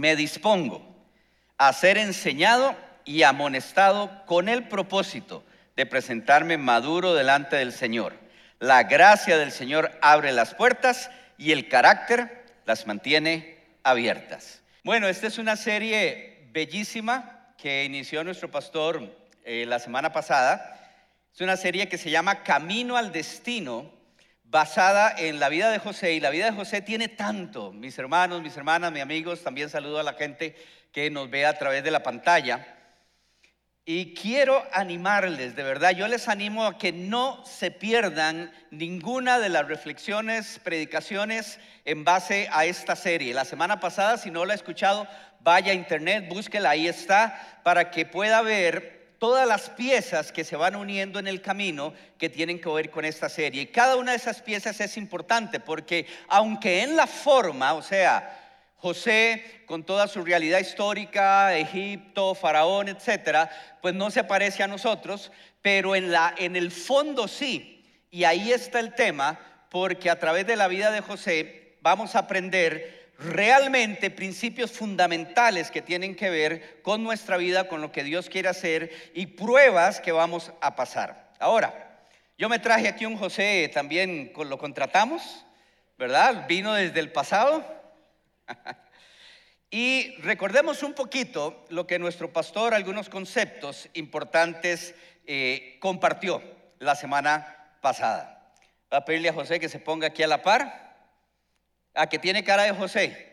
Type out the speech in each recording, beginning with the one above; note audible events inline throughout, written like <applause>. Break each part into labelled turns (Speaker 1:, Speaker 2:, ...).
Speaker 1: me dispongo a ser enseñado y amonestado con el propósito de presentarme maduro delante del Señor. La gracia del Señor abre las puertas y el carácter las mantiene abiertas. Bueno, esta es una serie bellísima que inició nuestro pastor eh, la semana pasada. Es una serie que se llama Camino al Destino, basada en la vida de José. Y la vida de José tiene tanto, mis hermanos, mis hermanas, mis amigos, también saludo a la gente que nos ve a través de la pantalla. Y quiero animarles, de verdad, yo les animo a que no se pierdan ninguna de las reflexiones, predicaciones en base a esta serie. La semana pasada, si no la ha escuchado, vaya a internet, búsquela, ahí está, para que pueda ver todas las piezas que se van uniendo en el camino que tienen que ver con esta serie. Y cada una de esas piezas es importante porque aunque en la forma, o sea, José, con toda su realidad histórica, Egipto, Faraón, etcétera, pues no se parece a nosotros, pero en, la, en el fondo sí. Y ahí está el tema, porque a través de la vida de José vamos a aprender realmente principios fundamentales que tienen que ver con nuestra vida, con lo que Dios quiere hacer y pruebas que vamos a pasar. Ahora, yo me traje aquí un José, también lo contratamos, ¿verdad? Vino desde el pasado. <laughs> y recordemos un poquito lo que nuestro pastor, algunos conceptos importantes, eh, compartió la semana pasada. Va a pedirle a José que se ponga aquí a la par. A que tiene cara de José.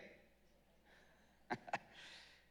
Speaker 1: <laughs>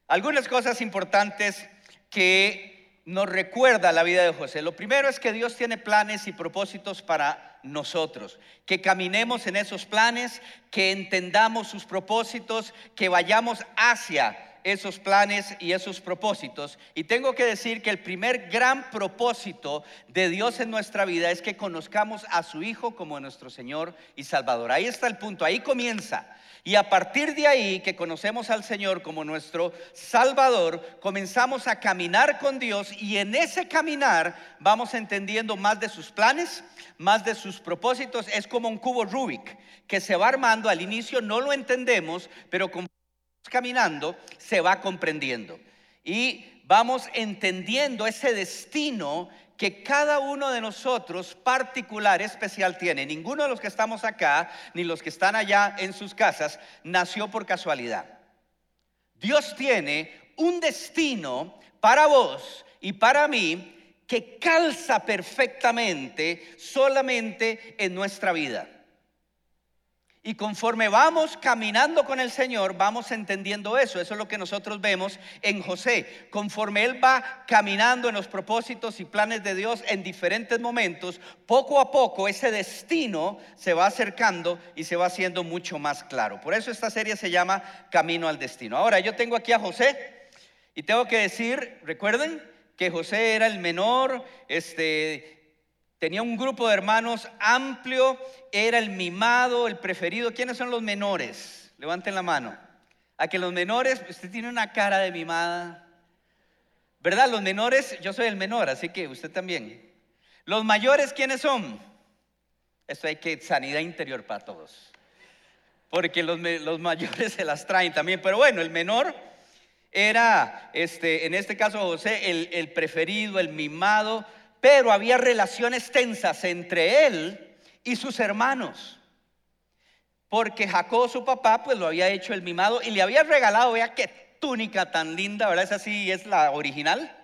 Speaker 1: Algunas cosas importantes que nos recuerda la vida de José. Lo primero es que Dios tiene planes y propósitos para nosotros, que caminemos en esos planes, que entendamos sus propósitos, que vayamos hacia esos planes y esos propósitos. Y tengo que decir que el primer gran propósito de Dios en nuestra vida es que conozcamos a su Hijo como nuestro Señor y Salvador. Ahí está el punto, ahí comienza. Y a partir de ahí que conocemos al Señor como nuestro Salvador, comenzamos a caminar con Dios y en ese caminar vamos entendiendo más de sus planes, más de sus propósitos. Es como un cubo Rubik que se va armando, al inicio no lo entendemos, pero con caminando se va comprendiendo. Y vamos entendiendo ese destino que cada uno de nosotros particular, especial tiene. Ninguno de los que estamos acá, ni los que están allá en sus casas, nació por casualidad. Dios tiene un destino para vos y para mí que calza perfectamente solamente en nuestra vida. Y conforme vamos caminando con el Señor, vamos entendiendo eso. Eso es lo que nosotros vemos en José. Conforme Él va caminando en los propósitos y planes de Dios en diferentes momentos, poco a poco ese destino se va acercando y se va haciendo mucho más claro. Por eso esta serie se llama Camino al Destino. Ahora, yo tengo aquí a José y tengo que decir, recuerden que José era el menor, este, Tenía un grupo de hermanos amplio, era el mimado, el preferido. ¿Quiénes son los menores? Levanten la mano. A que los menores, usted tiene una cara de mimada. ¿Verdad? Los menores, yo soy el menor, así que usted también. Los mayores, ¿quiénes son? Esto hay que sanidad interior para todos. Porque los, los mayores <laughs> se las traen también. Pero bueno, el menor era, este, en este caso José, el, el preferido, el mimado pero había relaciones tensas entre él y sus hermanos. Porque Jacob, su papá, pues lo había hecho el mimado y le había regalado, vea qué túnica tan linda, ¿verdad? Es así, es la original.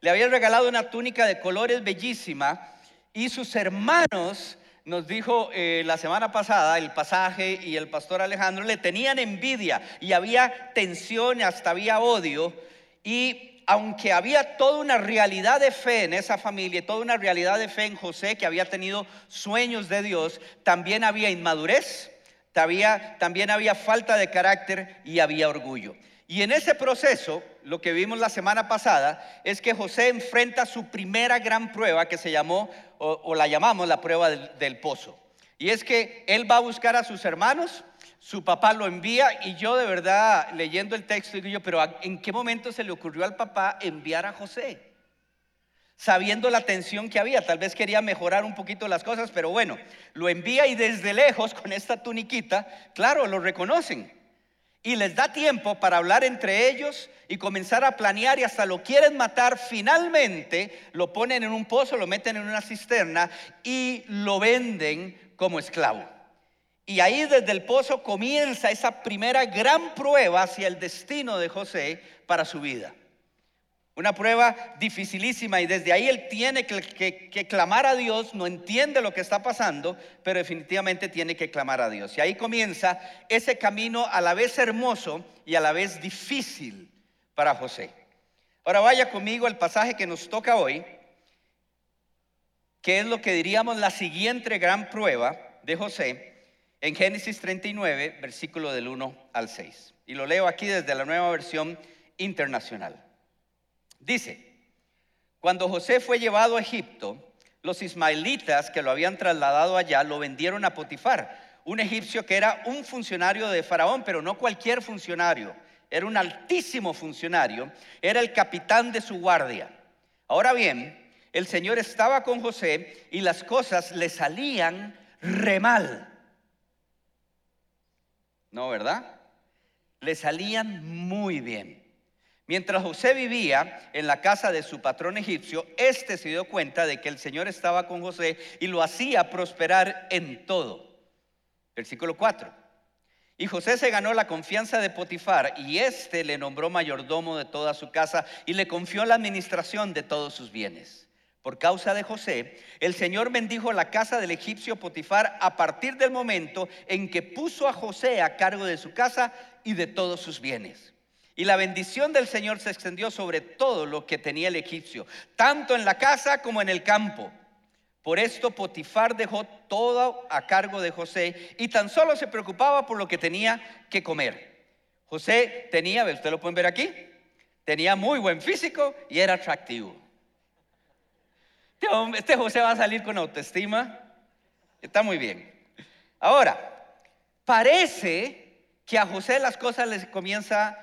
Speaker 1: Le había regalado una túnica de colores bellísima y sus hermanos, nos dijo eh, la semana pasada el pasaje y el pastor Alejandro, le tenían envidia y había tensión, hasta había odio. Y aunque había toda una realidad de fe en esa familia, toda una realidad de fe en José, que había tenido sueños de Dios, también había inmadurez, también había falta de carácter y había orgullo. Y en ese proceso, lo que vimos la semana pasada, es que José enfrenta su primera gran prueba que se llamó, o, la llamamos la prueba del pozo. Y es que él va a buscar a sus hermanos, su papá lo envía y yo de verdad leyendo el texto digo yo, pero ¿en qué momento se le ocurrió al papá enviar a José? Sabiendo la tensión que había, tal vez quería mejorar un poquito las cosas, pero bueno, lo envía y desde lejos con esta tuniquita, claro, lo reconocen. y les da tiempo para hablar entre ellos y comenzar a planear y hasta lo quieren matar, finalmente lo ponen en un pozo, lo meten en una cisterna y lo venden como esclavo. Y ahí desde el pozo comienza esa primera gran prueba hacia el destino de José para su vida. Una prueba dificilísima y desde ahí él tiene que, clamar a Dios, no entiende lo que está pasando, pero definitivamente tiene que clamar a Dios. Y ahí comienza ese camino a la vez hermoso y a la vez difícil para José. Ahora vaya conmigo al pasaje que nos toca hoy, que es lo que diríamos la siguiente gran prueba de José en Génesis 39, versículo del 1 al 6. Y lo leo aquí desde la nueva versión internacional. Dice, cuando José fue llevado a Egipto, los ismaelitas que lo habían trasladado allá lo vendieron a Potifar, un egipcio que era un funcionario de Faraón, pero no cualquier funcionario, era un altísimo funcionario, era el capitán de su guardia. Ahora bien, el Señor estaba con José y las cosas le salían re mal. ¿No, verdad? Le salían muy bien. Mientras José vivía en la casa de su patrón egipcio, éste se dio cuenta de que el Señor estaba con José y lo hacía prosperar en todo. Versículo 4. Y José se ganó la confianza de Potifar y éste le nombró mayordomo de toda su casa y le confió la administración de todos sus bienes. Por causa de José, el Señor bendijo la casa del egipcio Potifar a partir del momento en que puso a José a cargo de su casa y de todos sus bienes. Y la bendición del Señor se extendió sobre todo lo que tenía el egipcio, tanto en la casa como en el campo. Por esto Potifar dejó todo a cargo de José y tan solo se preocupaba por lo que tenía que comer. José tenía, usted lo pueden ver aquí, tenía muy buen físico y era atractivo. <laughs> Este, José va a salir con autoestima. Está muy bien. Ahora, parece que a José las cosas les comienza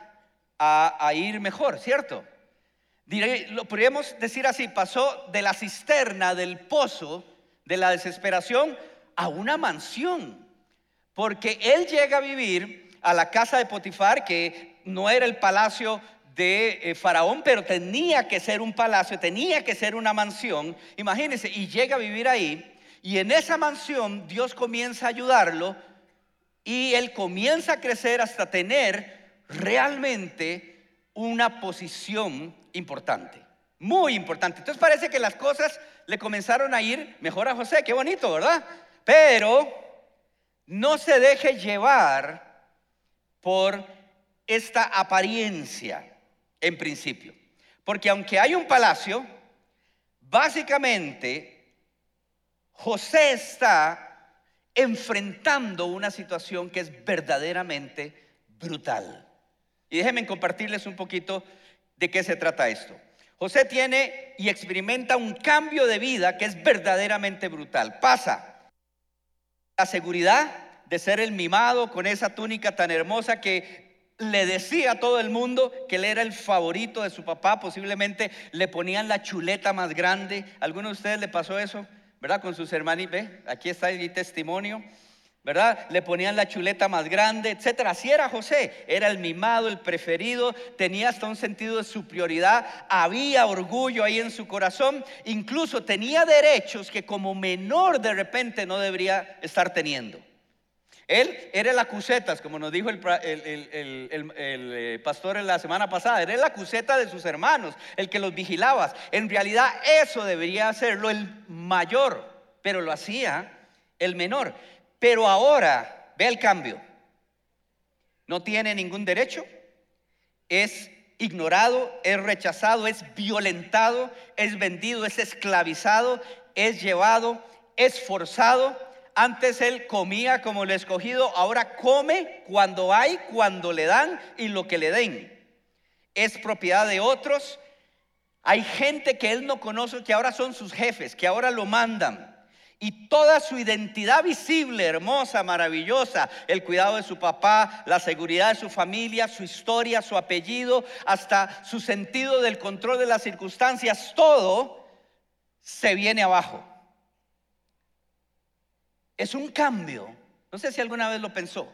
Speaker 1: a, ir mejor, ¿cierto? lo podríamos decir así, pasó de la cisterna, del pozo, de la desesperación, a una mansión. Porque él llega a vivir a la casa de Potifar, que no era el palacio de eh, Faraón, pero tenía que ser un palacio, tenía que ser una mansión. Imagínense, y llega a vivir ahí, y en esa mansión Dios comienza a ayudarlo, y él comienza a crecer hasta tener realmente una posición importante, muy importante. Entonces parece que las cosas le comenzaron a ir mejor a José, qué bonito, ¿verdad? Pero no se deje llevar por esta apariencia en principio. Porque aunque hay un palacio, básicamente José está enfrentando una situación que es verdaderamente brutal. Y déjenme compartirles un poquito de qué se trata esto. José tiene y experimenta un cambio de vida que es verdaderamente brutal. Pasa la seguridad de ser el mimado con esa túnica tan hermosa que le decía a todo el mundo que él era el favorito de su papá, posiblemente le ponían la chuleta más grande. ¿Alguno de ustedes le pasó eso? ¿Verdad? Con sus hermanos, ve, aquí está el testimonio. ¿verdad? Le ponían la chuleta más grande, etcétera. Así era José, era el mimado, el preferido, tenía hasta un sentido de superioridad, había orgullo ahí en su corazón, incluso tenía derechos que como menor de repente no debería estar teniendo. Él era el acusetas, como nos dijo el, eh, pastor en la semana pasada, era el acuseta de sus hermanos, el que los vigilaba. En realidad eso debería hacerlo el mayor, pero lo hacía el menor. Pero ahora, ve el cambio. No tiene ningún derecho, es ignorado, es rechazado, es violentado, es vendido, es esclavizado, es llevado, es forzado. Antes él comía como el escogido, ahora come cuando hay, cuando le dan y lo que le den. Es propiedad de otros. Hay gente que él no conoce, que ahora son sus jefes, que ahora lo mandan y toda su identidad visible, hermosa, maravillosa, el cuidado de su papá, la seguridad de su familia, su historia, su apellido, hasta su sentido del control de las circunstancias, todo se viene abajo. Es un cambio, no sé si alguna vez lo pensó,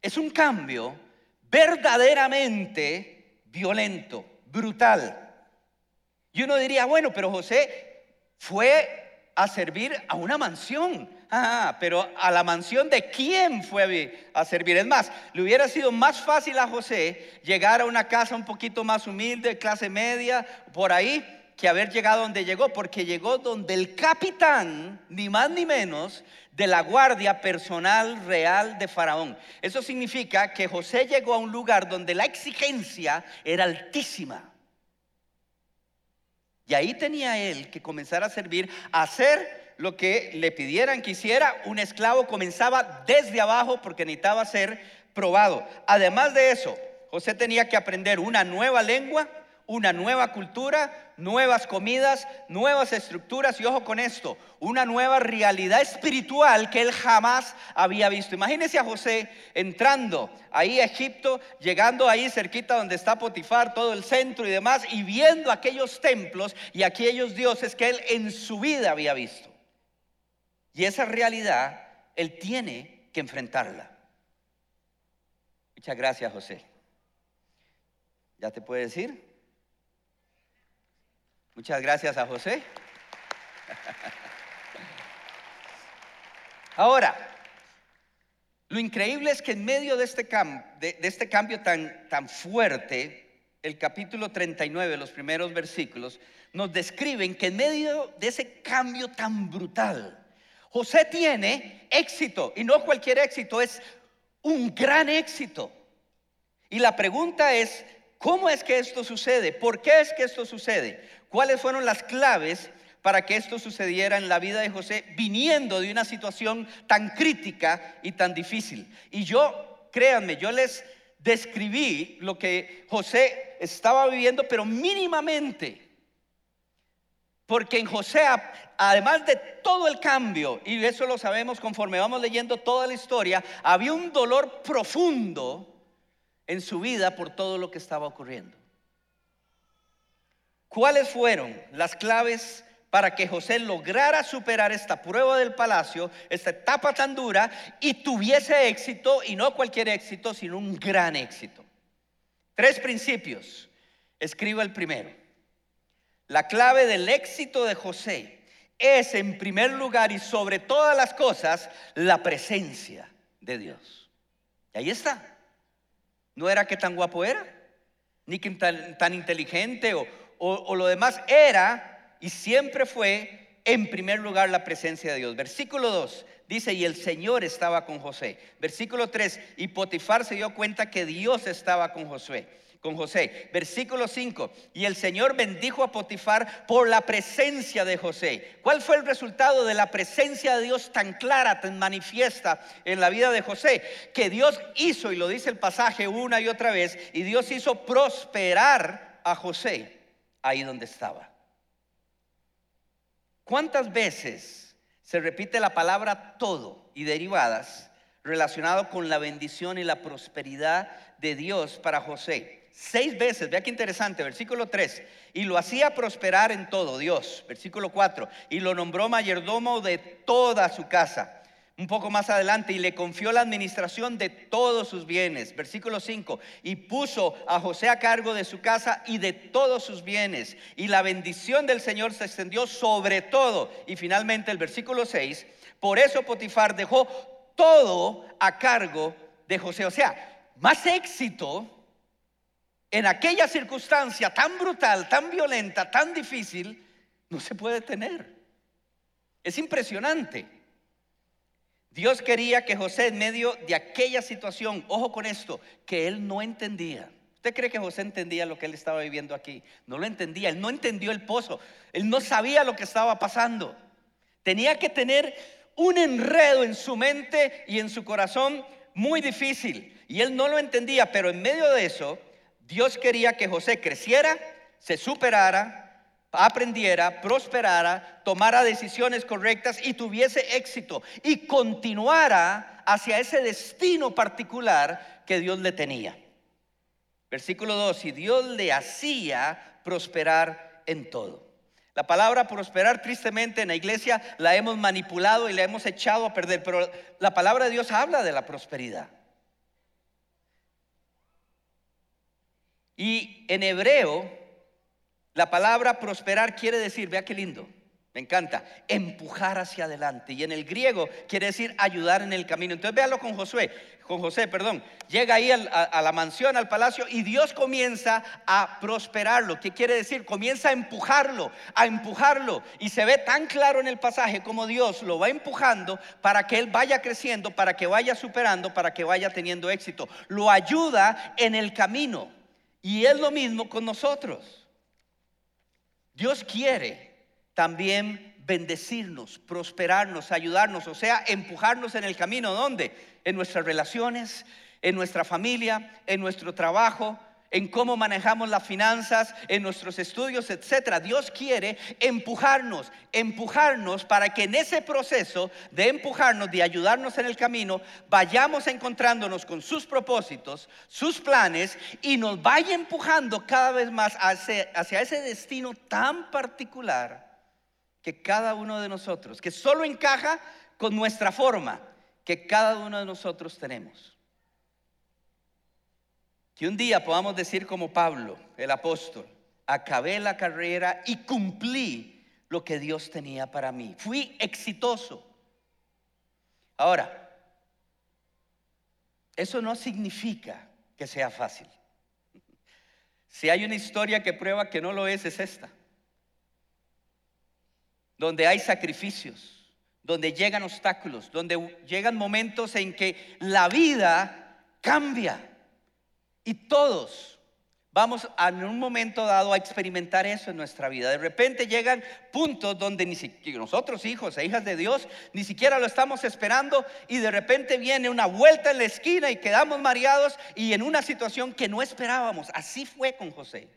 Speaker 1: es un cambio verdaderamente violento, brutal. Y uno diría, bueno, pero José fue a servir a una mansión. Ah, pero a la mansión de quién fue a servir. Es más, le hubiera sido más fácil a José llegar a una casa un poquito más humilde, clase media, por ahí, que haber llegado donde llegó, porque llegó donde el capitán, ni más ni menos, de la guardia personal real de Faraón. Eso significa que José llegó a un lugar donde la exigencia era altísima. Y ahí tenía él que comenzar a servir, a hacer lo que le pidieran que hiciera. Un esclavo comenzaba desde abajo porque necesitaba ser probado. Además de eso, José tenía que aprender una nueva lengua, una nueva cultura, nuevas comidas, nuevas estructuras y ojo con esto, una nueva realidad espiritual que él jamás había visto. Imagínese a José entrando ahí a Egipto, llegando ahí cerquita donde está Potifar, todo el centro y demás, y viendo aquellos templos y aquellos dioses que él en su vida había visto. Y esa realidad él tiene que enfrentarla. Muchas gracias, José. ¿Ya te puede decir? Muchas gracias a José. Ahora, lo increíble es que en medio de este, este cambio tan, tan fuerte, el capítulo 39, los primeros versículos, nos describen que en medio de ese cambio tan brutal, José tiene éxito, y no cualquier éxito, es un gran éxito. Y la pregunta es, ¿cómo es que esto sucede? ¿Por qué es que esto sucede? ¿Cuáles fueron las claves para que esto sucediera en la vida de José viniendo de una situación tan crítica y tan difícil? Y yo, créanme, yo les describí lo que José estaba viviendo, pero mínimamente. Porque en José, además de todo el cambio, y eso lo sabemos conforme vamos leyendo toda la historia, había un dolor profundo en su vida por todo lo que estaba ocurriendo. ¿Cuáles fueron las claves para que José lograra superar esta prueba del palacio, esta etapa tan dura, y tuviese éxito, y no cualquier éxito, sino un gran éxito? Tres principios. Escribo el primero. La clave del éxito de José es en primer lugar y sobre todas las cosas la presencia de Dios. Y ahí está. No era que tan guapo era, ni que tan, inteligente o, o lo demás. Era y siempre fue en primer lugar la presencia de Dios. Versículo 2 dice, y el Señor estaba con José. Versículo 3, y Potifar se dio cuenta que Dios estaba con Josué con José. Versículo 5, y el Señor bendijo a Potifar por la presencia de José. ¿Cuál fue el resultado de la presencia de Dios tan clara, tan manifiesta en la vida de José? Que Dios hizo, y lo dice el pasaje una y otra vez, y Dios hizo prosperar a José ahí donde estaba. ¿Cuántas veces se repite la palabra todo y derivadas relacionado con la bendición y la prosperidad de Dios para José? Seis veces, vea qué interesante, versículo 3, y lo hacía prosperar en todo, Dios, versículo 4, y lo nombró mayordomo de toda su casa. Un poco más adelante, y le confió la administración de todos sus bienes, versículo 5, y puso a José a cargo de su casa y de todos sus bienes, y la bendición del Señor se extendió sobre todo. Y finalmente el versículo 6, por eso Potifar dejó todo a cargo de José, o sea, más éxito en aquella circunstancia tan brutal, tan violenta, tan difícil, no se puede tener. Es impresionante. Dios quería que José en medio de aquella situación, ojo con esto, que él no entendía. ¿Usted cree que José entendía lo que él estaba viviendo aquí? No lo entendía, él no entendió el pozo, él no sabía lo que estaba pasando. Tenía que tener un enredo en su mente y en su corazón muy difícil. Y él no lo entendía, pero en medio de eso, Dios quería que José creciera, se superara, aprendiera, prosperara, tomara decisiones correctas y tuviese éxito y continuara hacia ese destino particular que Dios le tenía. Versículo 2, y Dios le hacía prosperar en todo. La palabra prosperar tristemente en la iglesia la hemos manipulado y la hemos echado a perder, pero la palabra de Dios habla de la prosperidad. Y en hebreo, la palabra prosperar quiere decir, vea qué lindo, me encanta, empujar hacia adelante. Y en el griego quiere decir ayudar en el camino. Entonces véalo con Josué, con José, perdón. Llega ahí a, la mansión, al palacio, y Dios comienza a prosperarlo. ¿Qué quiere decir? Comienza a empujarlo, a empujarlo. Y se ve tan claro en el pasaje como Dios lo va empujando para que él vaya creciendo, para que vaya superando, para que vaya teniendo éxito. Lo ayuda en el camino. Y es lo mismo con nosotros. Dios quiere también bendecirnos, prosperarnos, ayudarnos, o sea, empujarnos en el camino. ¿Dónde? En nuestras relaciones, en nuestra familia, en nuestro trabajo, en cómo manejamos las finanzas, en nuestros estudios, etcétera. Dios quiere empujarnos, empujarnos para que en ese proceso de empujarnos, de ayudarnos en el camino, vayamos encontrándonos con sus propósitos, sus planes y nos vaya empujando cada vez más hacia, hacia ese destino tan particular que cada uno de nosotros, que solo encaja con nuestra forma que cada uno de nosotros tenemos. Que un día podamos decir como Pablo, el apóstol, acabé la carrera y cumplí lo que Dios tenía para mí. Fui exitoso. Ahora, eso no significa que sea fácil. Si hay una historia que prueba que no lo es, es esta donde hay sacrificios, donde llegan obstáculos, donde llegan momentos en que la vida cambia. Y todos vamos en un momento dado a experimentar eso en nuestra vida. De repente llegan puntos donde ni siquiera nosotros, hijos e hijas de Dios, ni siquiera lo estamos esperando y de repente viene una vuelta en la esquina y quedamos mareados y en una situación que no esperábamos. Así fue con José.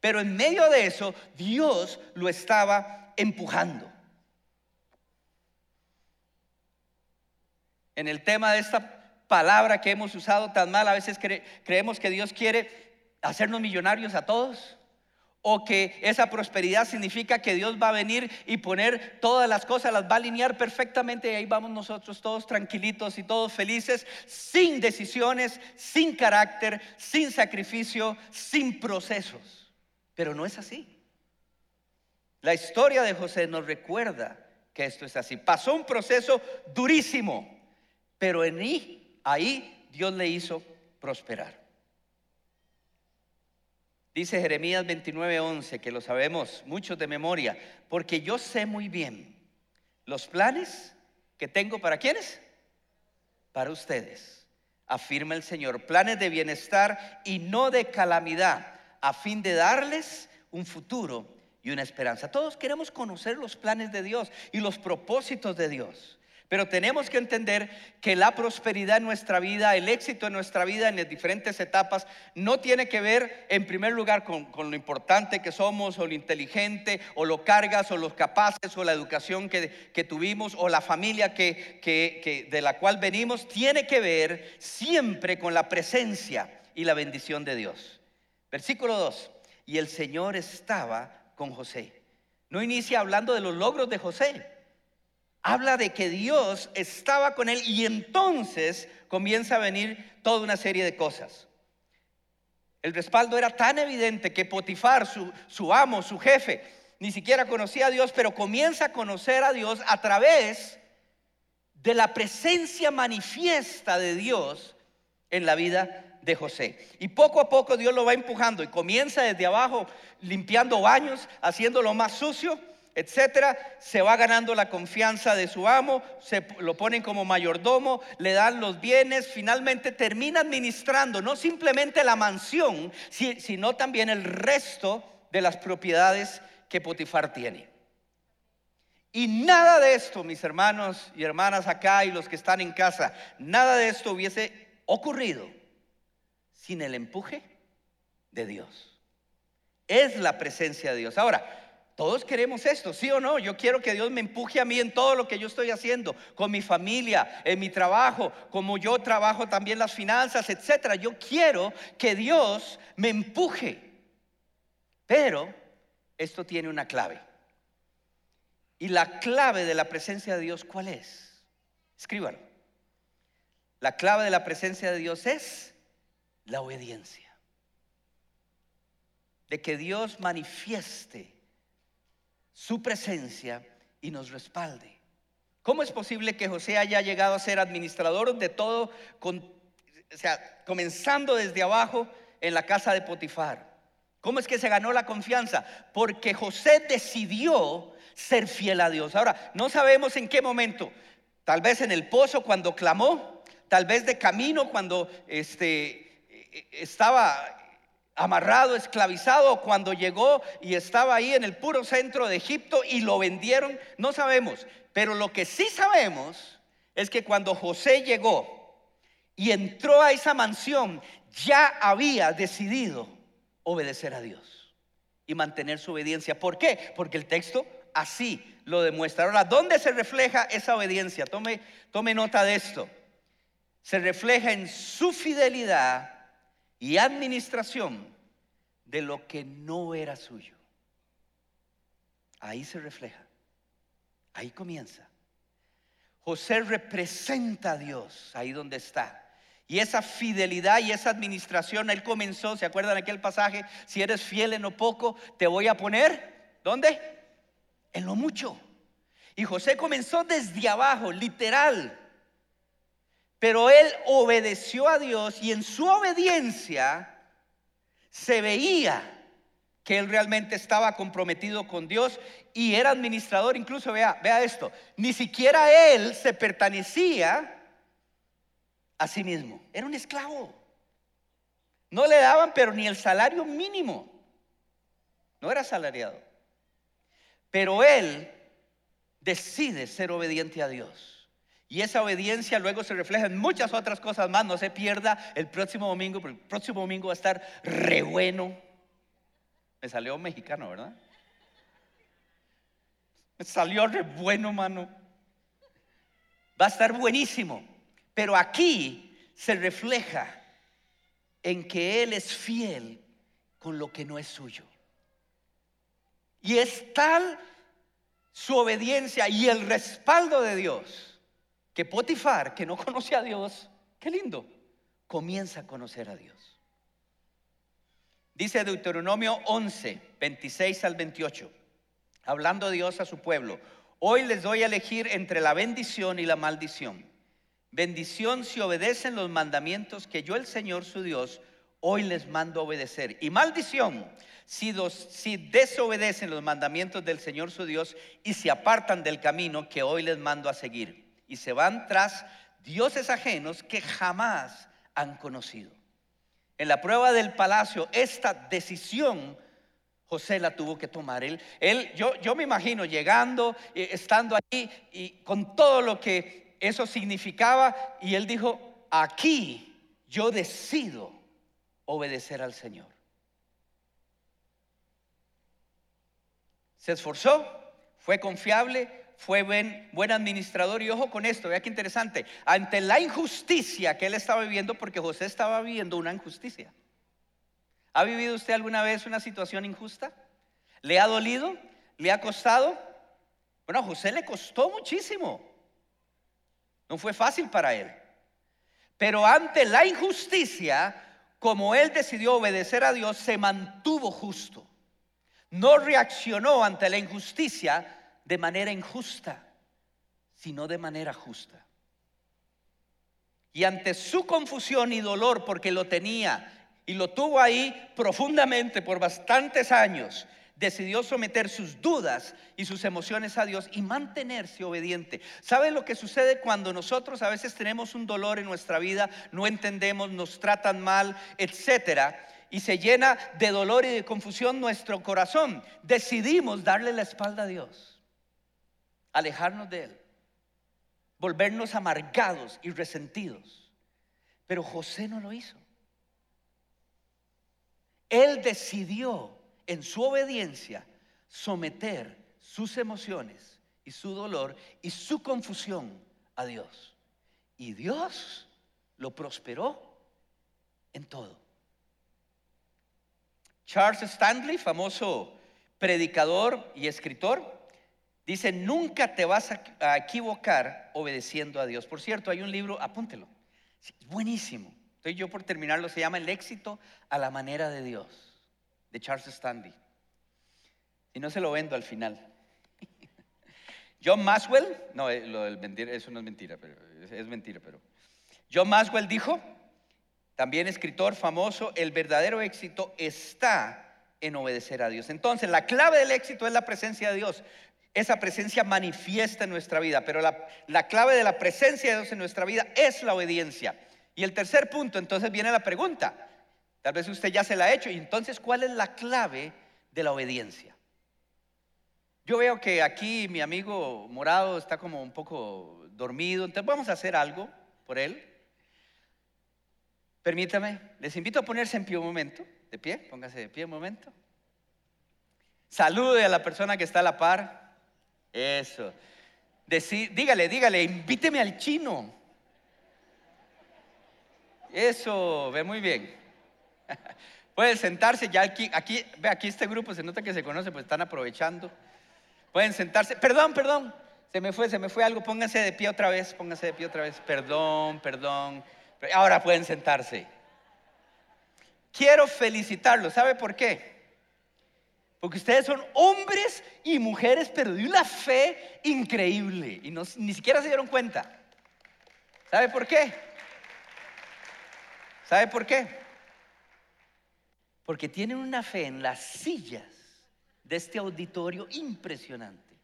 Speaker 1: Pero en medio de eso, Dios lo estaba empujando. En el tema de esta palabra que hemos usado tan mal, a veces creemos que Dios quiere hacernos millonarios a todos. O que esa prosperidad significa que Dios va a venir y poner todas las cosas, las va a alinear perfectamente y ahí vamos nosotros todos tranquilitos y todos felices, sin decisiones, sin carácter, sin sacrificio, sin procesos. Pero no es así. La historia de José nos recuerda que esto es así. Pasó un proceso durísimo, pero en ahí, Dios le hizo prosperar. Dice Jeremías 29:11, que lo sabemos muchos de memoria, porque yo sé muy bien los planes que tengo para quiénes? Para ustedes, afirma el Señor, planes de bienestar y no de calamidad, a fin de darles un futuro y una esperanza. Todos queremos conocer los planes de Dios y los propósitos de Dios. Pero tenemos que entender que la prosperidad en nuestra vida, el éxito en nuestra vida en las diferentes etapas, no tiene que ver en primer lugar con, lo importante que somos, o lo inteligente, o lo cargas, o los capaces, o la educación que, tuvimos, o la familia que, de la cual venimos. Tiene que ver siempre con la presencia y la bendición de Dios. Versículo 2. Y el Señor estaba con José. No inicia hablando de los logros de José. Habla de que Dios estaba con él y entonces comienza a venir toda una serie de cosas. El respaldo era tan evidente que Potifar, su, su amo, su jefe, ni siquiera conocía a Dios, pero comienza a conocer a Dios a través de la presencia manifiesta de Dios en la vida de José. Y poco a poco Dios lo va empujando y comienza desde abajo limpiando baños, haciéndolo más sucio, etcétera, se va ganando la confianza de su amo, se lo ponen como mayordomo, le dan los bienes, finalmente termina administrando no simplemente la mansión, sino también el resto de las propiedades que Potifar tiene. Y nada de esto, mis hermanos y hermanas acá y los que están en casa, nada de esto hubiese ocurrido sin el empuje de Dios. Es la presencia de Dios. Ahora, todos queremos esto, ¿sí o no? Yo quiero que Dios me empuje a mí en todo lo que yo estoy haciendo, con mi familia, en mi trabajo, como yo trabajo también las finanzas, etcétera. Yo quiero que Dios me empuje. Pero esto tiene una clave. Y la clave de la presencia de Dios, ¿cuál es? Escríbalo. La clave de la presencia de Dios es la obediencia. de que Dios manifieste su presencia y nos respalde. ¿Cómo es posible que José haya llegado a ser administrador de todo, o sea, comenzando desde abajo en la casa de Potifar? ¿Cómo es que se ganó la confianza? Porque José decidió ser fiel a Dios. Ahora, no sabemos en qué momento, tal vez en el pozo cuando clamó, tal vez de camino cuando este, estaba amarrado, esclavizado, cuando llegó y estaba ahí en el puro centro de Egipto y lo vendieron, no sabemos. Pero lo que sí sabemos es que cuando José llegó y entró a esa mansión, ya había decidido obedecer a Dios y mantener su obediencia. ¿Por qué? Porque el texto así lo demuestra. Ahora, ¿dónde se refleja esa obediencia? Tome, tome nota de esto. Se refleja en su fidelidad y administración de lo que no era suyo. Ahí se refleja. Ahí comienza. José representa a Dios ahí donde está. Y esa fidelidad y esa administración, él comenzó, ¿se acuerdan aquel pasaje? Si eres fiel en lo poco, te voy a poner, ¿dónde? En lo mucho. Y José comenzó desde abajo, literal. Pero él obedeció a Dios y en su obediencia se veía que él realmente estaba comprometido con Dios y era administrador. Incluso vea, vea esto, ni siquiera él se pertenecía a sí mismo. Era un esclavo. No le daban, pero ni el salario mínimo. No era salariado. Pero él decide ser obediente a Dios. Y esa obediencia luego se refleja en muchas otras cosas más. No se pierda el próximo domingo, porque el próximo domingo va a estar re bueno. Me salió mexicano, ¿verdad? Me salió re bueno, mano. Va a estar buenísimo. Pero aquí se refleja en que Él es fiel con lo que no es suyo. Y es tal su obediencia y el respaldo de Dios que Potifar, que no conoce a Dios, qué lindo, comienza a conocer a Dios. Dice Deuteronomio 11, 26 al 28, hablando Dios a su pueblo, hoy les doy a elegir entre la bendición y la maldición. Bendición si obedecen los mandamientos que yo el Señor su Dios hoy les mando obedecer. Y maldición si, si desobedecen los mandamientos del Señor su Dios y se apartan del camino que hoy les mando a seguir. Y se van tras dioses ajenos que jamás han conocido. En la prueba del palacio, esta decisión José la tuvo que tomar. Él, él yo, yo me imagino llegando, eh, estando ahí y con todo lo que eso significaba y él dijo, aquí yo decido obedecer al Señor. Se esforzó, fue confiable, fue buen, buen, administrador y ojo con esto, vea qué interesante, ante la injusticia que él estaba viviendo, porque José estaba viviendo una injusticia. ¿Ha vivido usted alguna vez una situación injusta? ¿Le ha dolido? ¿Le ha costado? Bueno, a José le costó muchísimo. No fue fácil para él. Pero ante la injusticia, como él decidió obedecer a Dios, se mantuvo justo. No reaccionó ante la injusticia de manera injusta, sino de manera justa. Y ante su confusión y dolor, porque lo tenía y lo tuvo ahí profundamente por bastantes años, decidió someter sus dudas y sus emociones a Dios y mantenerse obediente. ¿Sabe lo que sucede cuando nosotros a veces tenemos un dolor en nuestra vida, no entendemos, nos tratan mal, etcétera? Y se llena de dolor y de confusión nuestro corazón. Decidimos darle la espalda a Dios, alejarnos de Él, volvernos amargados y resentidos. Pero José no lo hizo. Él decidió en su obediencia someter sus emociones y su dolor y su confusión a Dios. Y Dios lo prosperó en todo. Charles Stanley, famoso predicador y escritor, dice, nunca te vas a equivocar obedeciendo a Dios. Por cierto, hay un libro, apúntelo, buenísimo. Estoy yo por terminarlo, se llama El éxito a la manera de Dios de Charles Stanley. Y no se lo vendo al final. <laughs> John Maxwell, no, eh, lo del eso no es mentira, pero es mentira, pero John Maxwell dijo, también escritor famoso, el verdadero éxito está en obedecer a Dios. Entonces, la clave del éxito es la presencia de Dios. Esa presencia manifiesta en nuestra vida, pero la, la clave de la presencia de Dios en nuestra vida es la obediencia. Y el tercer punto, entonces viene la pregunta. Tal vez usted ya se la ha hecho. Y entonces, ¿cuál es la clave de la obediencia? Yo veo que aquí mi amigo Morado está como un poco dormido, entonces vamos a hacer algo por él. Permítame, les invito a ponerse en pie un momento, de pie, póngase de pie un momento. Salude a la persona que está a la par. Eso. dígale, dígale, invíteme al chino. Eso, ve muy bien. <laughs> Pueden sentarse ya aquí, aquí, ve aquí este grupo se nota que se conoce, pues están aprovechando. Pueden sentarse. Perdón, perdón. Se me fue, se me fue algo. Pónganse de pie otra vez, pónganse de pie otra vez. Perdón, perdón. Ahora pueden sentarse. Quiero felicitarlos. ¿Sabe por qué? Porque ustedes son hombres y mujeres, pero de una fe increíble. Y ni siquiera se dieron cuenta. ¿Sabe por qué? ¿Sabe por qué? Porque tienen una fe en las sillas de este auditorio impresionante.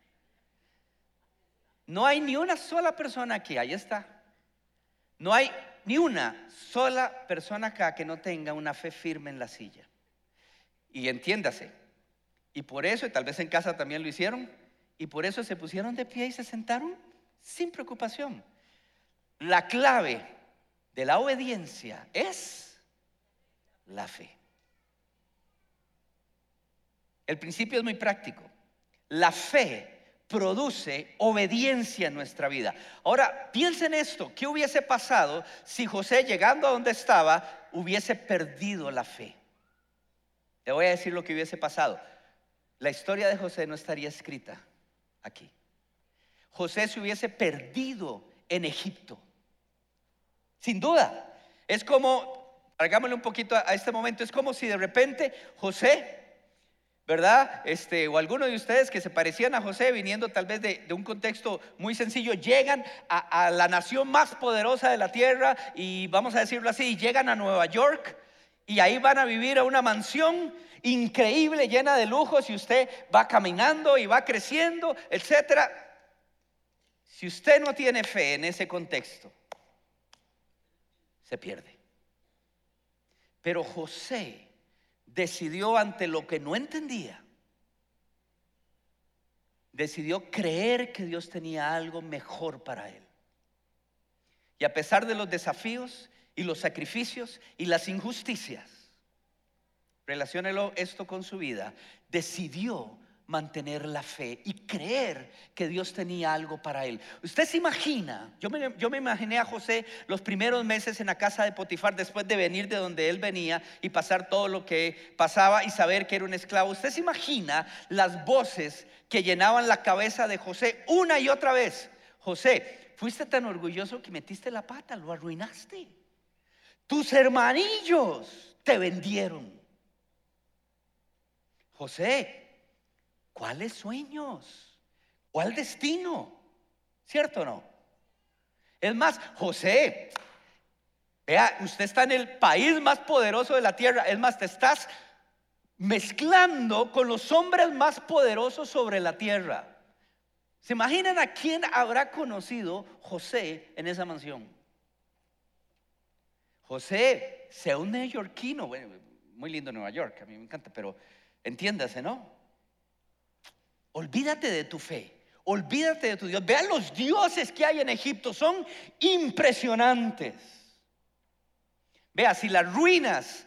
Speaker 1: No hay ni una sola persona aquí, ahí está. No hay ni una sola persona acá que no tenga una fe firme en la silla. Y entiéndase, y por eso, y tal vez en casa también lo hicieron, y por eso se pusieron de pie y se sentaron sin preocupación. La clave de la obediencia es la fe. El principio es muy práctico. La fe produce obediencia en nuestra vida. Ahora, piensen esto, ¿qué hubiese pasado si José llegando a donde estaba hubiese perdido la fe? Le voy a decir lo que hubiese pasado. La historia de José no estaría escrita aquí. José se hubiese perdido en Egipto. Sin duda. Es como, hagámosle un poquito a este momento, es como si de repente José ¿verdad? Este, o alguno de ustedes que se parecían a José, viniendo tal vez de, un contexto muy sencillo, llegan a, la nación más poderosa de la tierra y vamos a decirlo así, llegan a Nueva York y ahí van a vivir a una mansión increíble, llena de lujos y usted va caminando y va creciendo, etcétera. Si usted no tiene fe en ese contexto, se pierde. Pero José decidió ante lo que no entendía, decidió creer que Dios tenía algo mejor para él. Y a pesar de los desafíos y los sacrificios y las injusticias, relaciónelo esto con su vida, decidió mantener la fe y creer que Dios tenía algo para él. Usted se imagina, yo me, yo me, imaginé a José los primeros meses en la casa de Potifar después de venir de donde él venía y pasar todo lo que pasaba y saber que era un esclavo. Usted se imagina las voces que llenaban la cabeza de José una y otra vez. José, fuiste tan orgulloso que metiste la pata, lo arruinaste. Tus hermanillos te vendieron. José, ¿Cuáles sueños? ¿Cuál destino? ¿Cierto o no? Es más, José, vea, usted está en el país más poderoso de la tierra. Es más, te estás mezclando con los hombres más poderosos sobre la tierra. ¿Se imaginan a quién habrá conocido José en esa mansión? José, sea un neoyorquino, muy lindo Nueva York, a mí me encanta, pero entiéndase, ¿no? Olvídate de tu fe. Olvídate de tu Dios. Vean los dioses que hay en Egipto. Son impresionantes. Vea, si las ruinas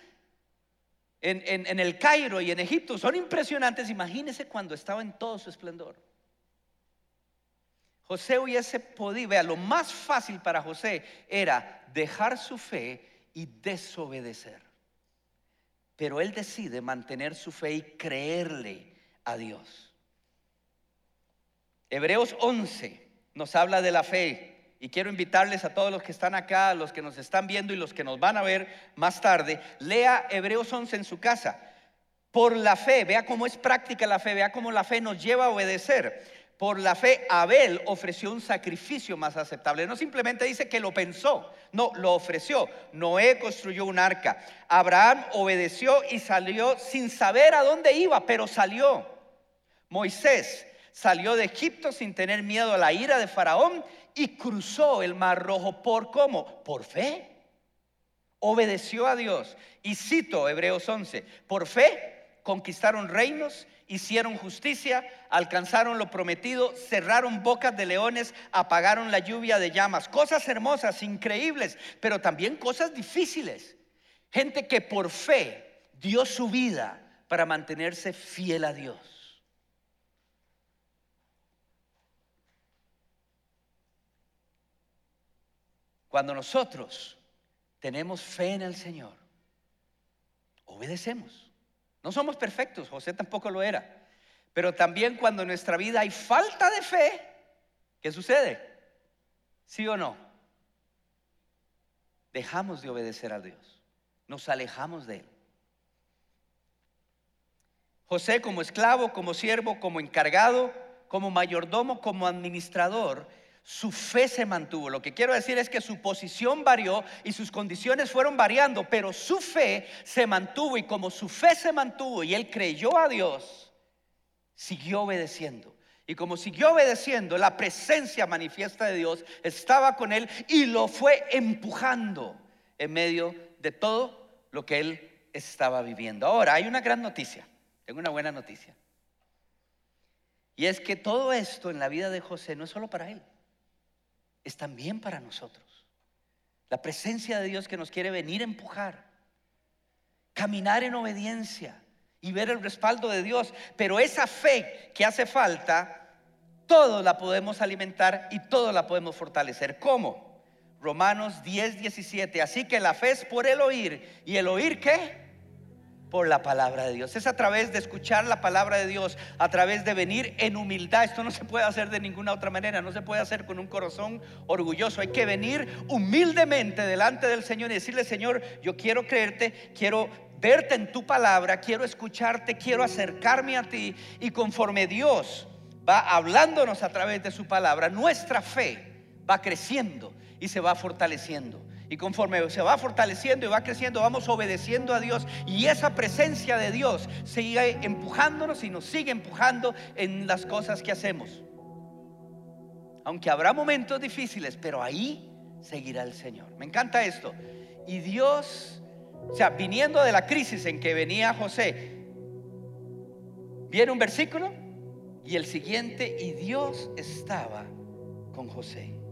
Speaker 1: en, en, el Cairo y en Egipto son impresionantes, imagínese cuando estaba en todo su esplendor. José hubiese podido, vea, lo más fácil para José era dejar su fe y desobedecer. Pero él decide mantener su fe y creerle a Dios. Hebreos 11 nos habla de la fe y quiero invitarles a todos los que están acá, los que nos están viendo y los que nos van a ver más tarde, lea Hebreos 11 en su casa. Por la fe, vea cómo es práctica la fe, vea cómo la fe nos lleva a obedecer. Por la fe, Abel ofreció un sacrificio más aceptable. No simplemente dice que lo pensó, no, lo ofreció. Noé construyó un arca. Abraham obedeció y salió sin saber a dónde iba, pero salió. Moisés salió de Egipto sin tener miedo a la ira de Faraón y cruzó el mar rojo. ¿Por cómo? Por fe. Obedeció a Dios. Y cito Hebreos 11, por fe conquistaron reinos hicieron justicia, alcanzaron lo prometido, cerraron bocas de leones, apagaron la lluvia de llamas. Cosas hermosas, increíbles, pero también cosas difíciles. Gente que por fe dio su vida para mantenerse fiel a Dios. Cuando nosotros tenemos fe en el Señor, obedecemos. No somos perfectos, José tampoco lo era. Pero también cuando en nuestra vida hay falta de fe, ¿qué sucede? ¿Sí o no? Dejamos de obedecer a Dios. Nos alejamos de Él. José como esclavo, como siervo, como encargado, como mayordomo, como administrador, su fe se mantuvo. Lo que quiero decir es que su posición varió y sus condiciones fueron variando, pero su fe se mantuvo y como su fe se mantuvo y él creyó a Dios, siguió obedeciendo. Y como siguió obedeciendo, la presencia manifiesta de Dios estaba con él y lo fue empujando en medio de todo lo que él estaba viviendo. Ahora, hay una gran noticia, tengo una buena noticia. Y es que todo esto en la vida de José no es solo para él es también para nosotros. La presencia de Dios que nos quiere venir a empujar, caminar en obediencia y ver el respaldo de Dios. Pero esa fe que hace falta, todo la podemos alimentar y todo la podemos fortalecer. ¿Cómo? Romanos 10, 17. Así que la fe es por el oír. ¿Y el oír qué? Por la palabra de Dios. Es a través de escuchar la palabra de Dios, a través de venir en humildad. Esto no se puede hacer de ninguna otra manera, no se puede hacer con un corazón orgulloso. Hay que venir humildemente delante del Señor y decirle, Señor, yo quiero creerte, quiero verte en tu palabra, quiero escucharte, quiero acercarme a ti. Y conforme Dios va hablándonos a través de su palabra, nuestra fe va creciendo y se va fortaleciendo. Y conforme se va fortaleciendo y va creciendo, vamos obedeciendo a Dios. Y esa presencia de Dios sigue empujándonos y nos sigue empujando en las cosas que hacemos. Aunque habrá momentos difíciles, pero ahí seguirá el Señor. Me encanta esto. Y Dios, o sea, viniendo de la crisis en que venía José, viene un versículo y el siguiente, y Dios estaba con José.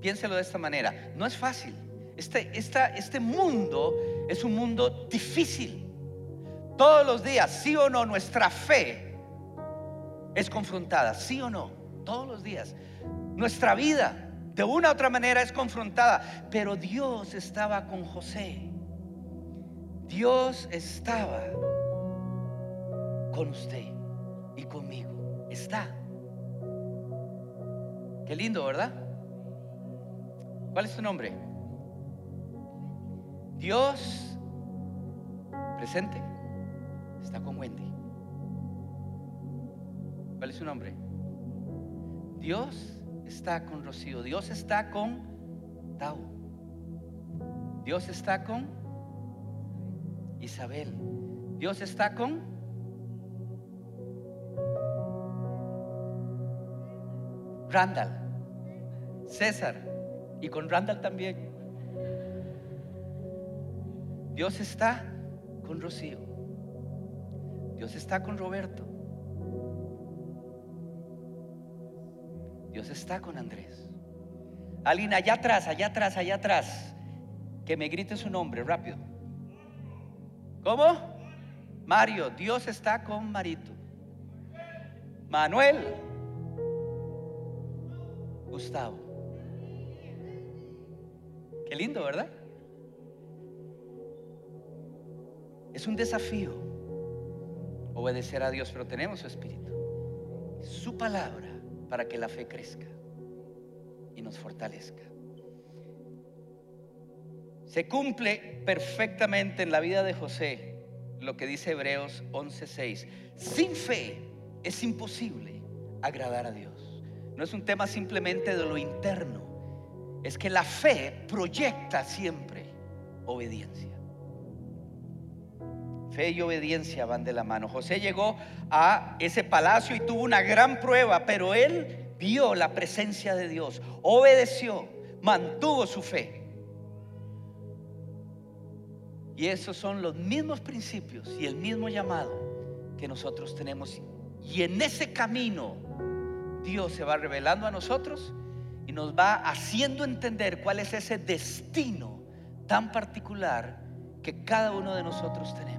Speaker 1: Piénselo de esta manera. No es fácil. Este, este mundo es un mundo difícil. Todos los días, sí o no, nuestra fe es confrontada, sí o no, todos los días. Nuestra vida, de una u otra manera, es confrontada. Pero Dios estaba con José. Dios estaba con usted y conmigo. Está. Qué lindo, ¿verdad? ¿Cuál es su nombre? Dios presente está con Wendy. ¿Cuál es su nombre? Dios está con Rocío. Dios está con Tau. Dios está con Isabel. Dios está con Randall, César, y con Randall también. Dios está con Rocío. Dios está con Roberto. Dios está con Andrés. Alguien allá atrás, allá atrás, allá atrás. Que me grite su nombre rápido. ¿Cómo? Mario, Dios está con Marito. Manuel. Gustavo. Qué lindo, ¿verdad? Es un desafío obedecer a Dios, pero tenemos su espíritu, su palabra para que la fe crezca y nos fortalezca. Se cumple perfectamente en la vida de José lo que dice Hebreos 11:6. Sin fe es imposible agradar a Dios. No es un tema simplemente de lo interno, es que la fe proyecta siempre obediencia. Fe y obediencia van de la mano. José llegó a ese palacio y tuvo una gran prueba, pero él vio la presencia de Dios, obedeció, mantuvo su fe. Y esos son los mismos principios y el mismo llamado que nosotros tenemos. Y en ese camino Dios se va revelando a nosotros y nos va haciendo entender cuál es ese destino tan particular que cada uno de nosotros tenemos.